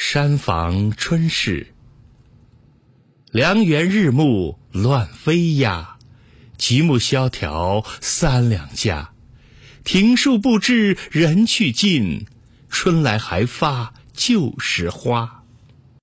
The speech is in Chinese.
山房春事。良园日暮乱飞鸦，极目萧条三两家。庭树不知人去尽，春来还发旧时花。